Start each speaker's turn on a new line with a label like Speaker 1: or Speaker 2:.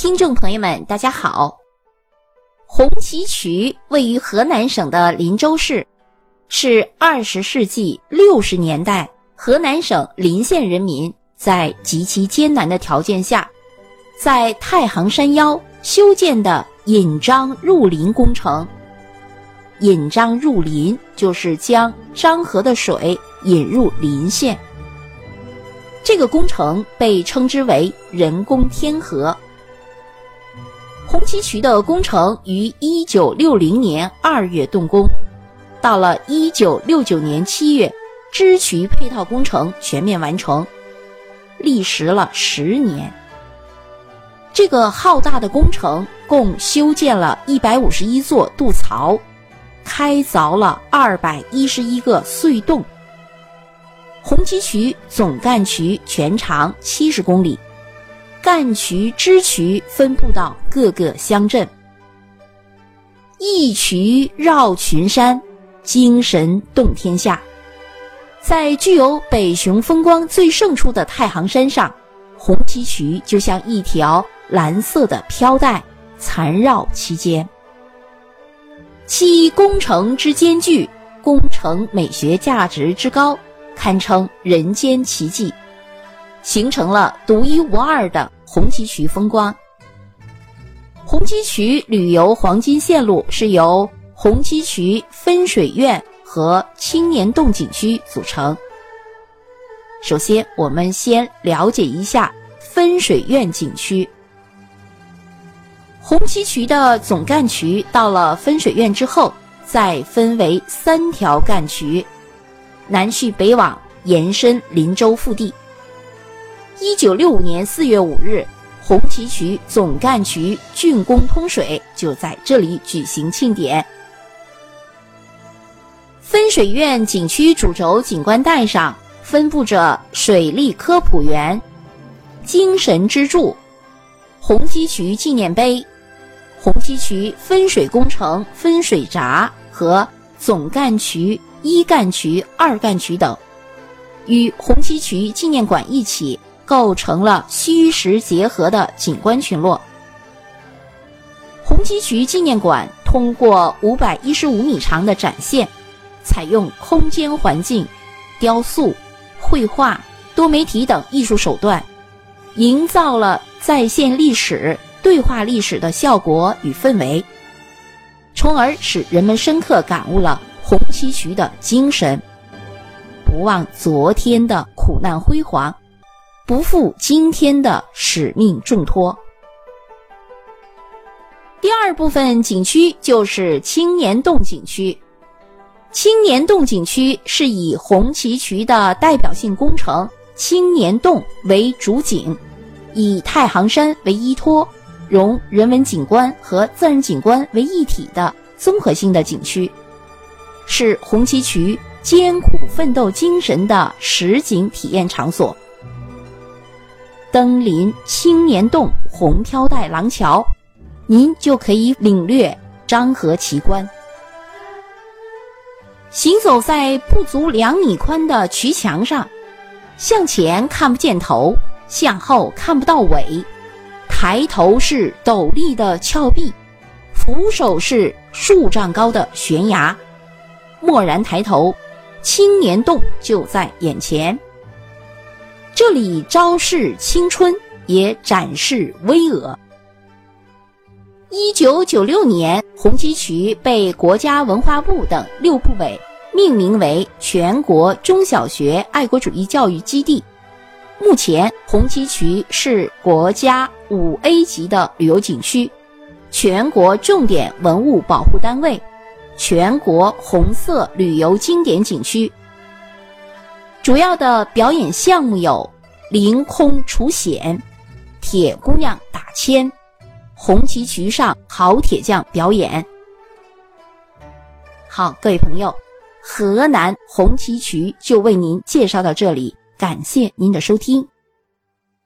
Speaker 1: 听众朋友们，大家好。红旗渠位于河南省的林州市，是二十世纪六十年代河南省临县人民在极其艰难的条件下，在太行山腰修建的引漳入林工程。引漳入林就是将漳河的水引入林县。这个工程被称之为人工天河。红旗渠的工程于一九六零年二月动工，到了一九六九年七月，支渠配套工程全面完成，历时了十年。这个浩大的工程共修建了一百五十一座渡槽，开凿了二百一十一个隧洞。红旗渠总干渠全长七十公里。干渠、支渠分布到各个乡镇，一渠绕群山，精神动天下。在具有北雄风光最胜处的太行山上，红旗渠就像一条蓝色的飘带，缠绕其间。其工程之艰巨，工程美学价值之高，堪称人间奇迹。形成了独一无二的红旗渠风光。红旗渠旅游黄金线路是由红旗渠分水苑和青年洞景区组成。首先，我们先了解一下分水苑景区。红旗渠的总干渠到了分水苑之后，再分为三条干渠，南去北往，延伸林州腹地。一九六五年四月五日，红旗渠总干渠竣工通水，就在这里举行庆典。分水苑景区主轴景观带上分布着水利科普园、精神支柱、红旗渠纪念碑、红旗渠分水工程分水闸和总干渠一干渠、二干渠等，与红旗渠纪念馆一起。构成了虚实结合的景观群落。红旗渠纪念馆通过五百一十五米长的展线，采用空间环境、雕塑、绘画、多媒体等艺术手段，营造了再现历史、对话历史的效果与氛围，从而使人们深刻感悟了红旗渠的精神，不忘昨天的苦难辉煌。不负今天的使命重托。第二部分景区就是青年洞景区。青年洞景区是以红旗渠的代表性工程青年洞为主景，以太行山为依托，融人文景观和自然景观为一体的综合性的景区，是红旗渠艰苦奋斗精神的实景体验场所。登临青年洞红飘带廊桥，您就可以领略漳河奇观。行走在不足两米宽的渠墙上，向前看不见头，向后看不到尾，抬头是陡立的峭壁，俯首是数丈高的悬崖。蓦然抬头，青年洞就在眼前。这里昭示青春，也展示巍峨。一九九六年，红旗渠被国家文化部等六部委命名为全国中小学爱国主义教育基地。目前，红旗渠是国家五 A 级的旅游景区，全国重点文物保护单位，全国红色旅游经典景区。主要的表演项目有凌空除险、铁姑娘打铅、红旗渠上好铁匠表演。好，各位朋友，河南红旗渠就为您介绍到这里，感谢您的收听。